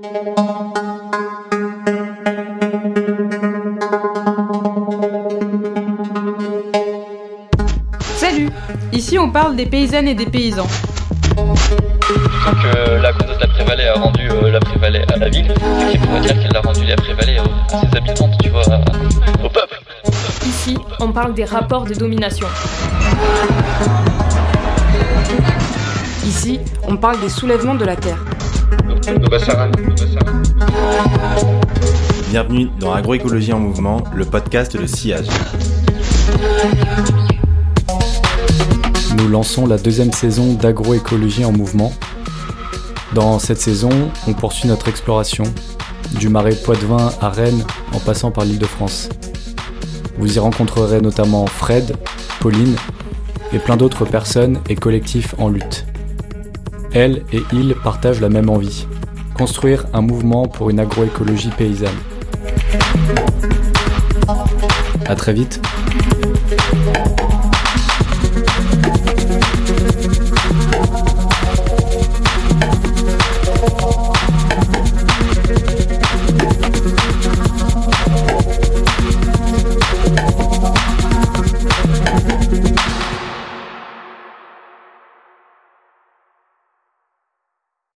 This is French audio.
Salut Ici on parle des paysannes et des paysans. Que la communauté de la Prévalée a rendu euh, la Prévalée à la ville, ce qui pourrait dire qu'elle a rendu la Prévalée à ses habitantes, tu vois, au peuple. Ici on parle des rapports de domination. Ici on parle des soulèvements de la terre. Bienvenue dans Agroécologie en mouvement, le podcast de Sillage. Nous lançons la deuxième saison d'agroécologie en mouvement. Dans cette saison, on poursuit notre exploration, du marais Poitevin à Rennes en passant par l'île de France. Vous y rencontrerez notamment Fred, Pauline et plein d'autres personnes et collectifs en lutte. Elles et ils partagent la même envie, construire un mouvement pour une agroécologie paysanne. A très vite